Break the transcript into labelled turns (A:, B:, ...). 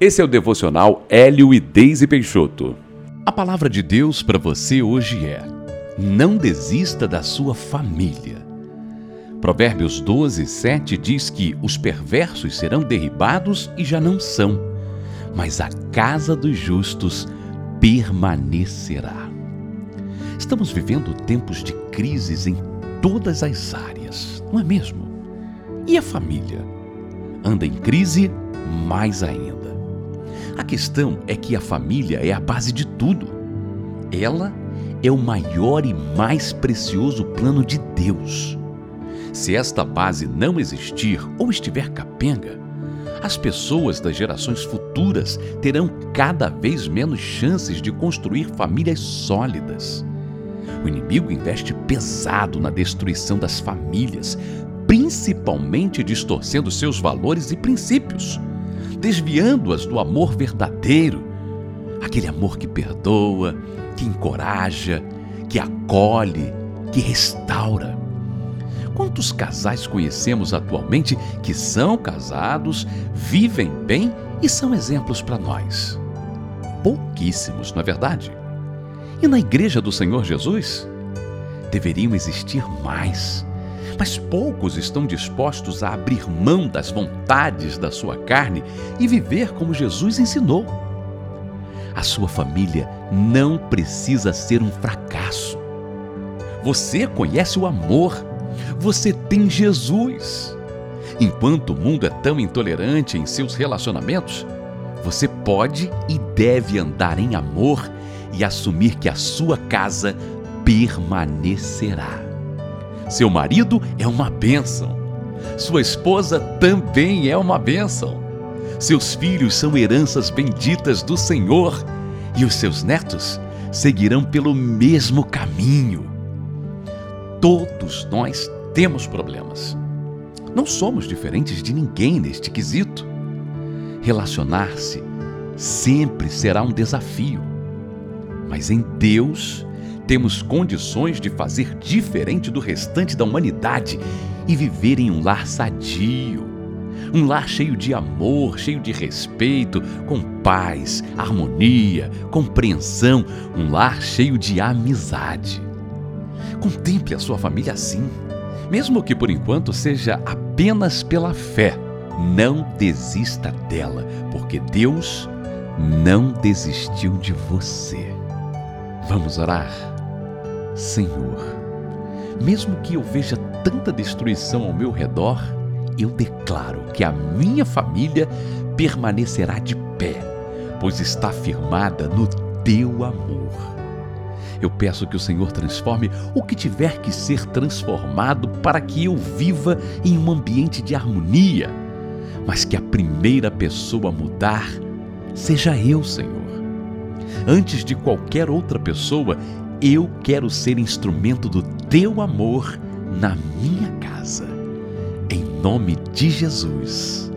A: Esse é o devocional Hélio e Deise Peixoto. A palavra de Deus para você hoje é: não desista da sua família. Provérbios 12, 7 diz que os perversos serão derribados e já não são, mas a casa dos justos permanecerá. Estamos vivendo tempos de crises em todas as áreas, não é mesmo? E a família? Anda em crise mais ainda. A questão é que a família é a base de tudo. Ela é o maior e mais precioso plano de Deus. Se esta base não existir ou estiver capenga, as pessoas das gerações futuras terão cada vez menos chances de construir famílias sólidas. O inimigo investe pesado na destruição das famílias, principalmente distorcendo seus valores e princípios desviando-as do amor verdadeiro, aquele amor que perdoa, que encoraja, que acolhe, que restaura. Quantos casais conhecemos atualmente que são casados, vivem bem e são exemplos para nós? Pouquíssimos, não é verdade? E na Igreja do Senhor Jesus? Deveriam existir mais mas poucos estão dispostos a abrir mão das vontades da sua carne e viver como Jesus ensinou. A sua família não precisa ser um fracasso. Você conhece o amor, você tem Jesus. Enquanto o mundo é tão intolerante em seus relacionamentos, você pode e deve andar em amor e assumir que a sua casa permanecerá. Seu marido é uma bênção. Sua esposa também é uma bênção. Seus filhos são heranças benditas do Senhor e os seus netos seguirão pelo mesmo caminho. Todos nós temos problemas. Não somos diferentes de ninguém neste quesito. Relacionar-se sempre será um desafio, mas em Deus temos condições de fazer diferente do restante da humanidade e viver em um lar sadio. Um lar cheio de amor, cheio de respeito, com paz, harmonia, compreensão, um lar cheio de amizade. Contemple a sua família assim, mesmo que por enquanto seja apenas pela fé. Não desista dela, porque Deus não desistiu de você. Vamos orar? Senhor, mesmo que eu veja tanta destruição ao meu redor, eu declaro que a minha família permanecerá de pé, pois está firmada no teu amor. Eu peço que o Senhor transforme o que tiver que ser transformado para que eu viva em um ambiente de harmonia, mas que a primeira pessoa a mudar seja eu, Senhor. Antes de qualquer outra pessoa, eu quero ser instrumento do teu amor na minha casa. Em nome de Jesus.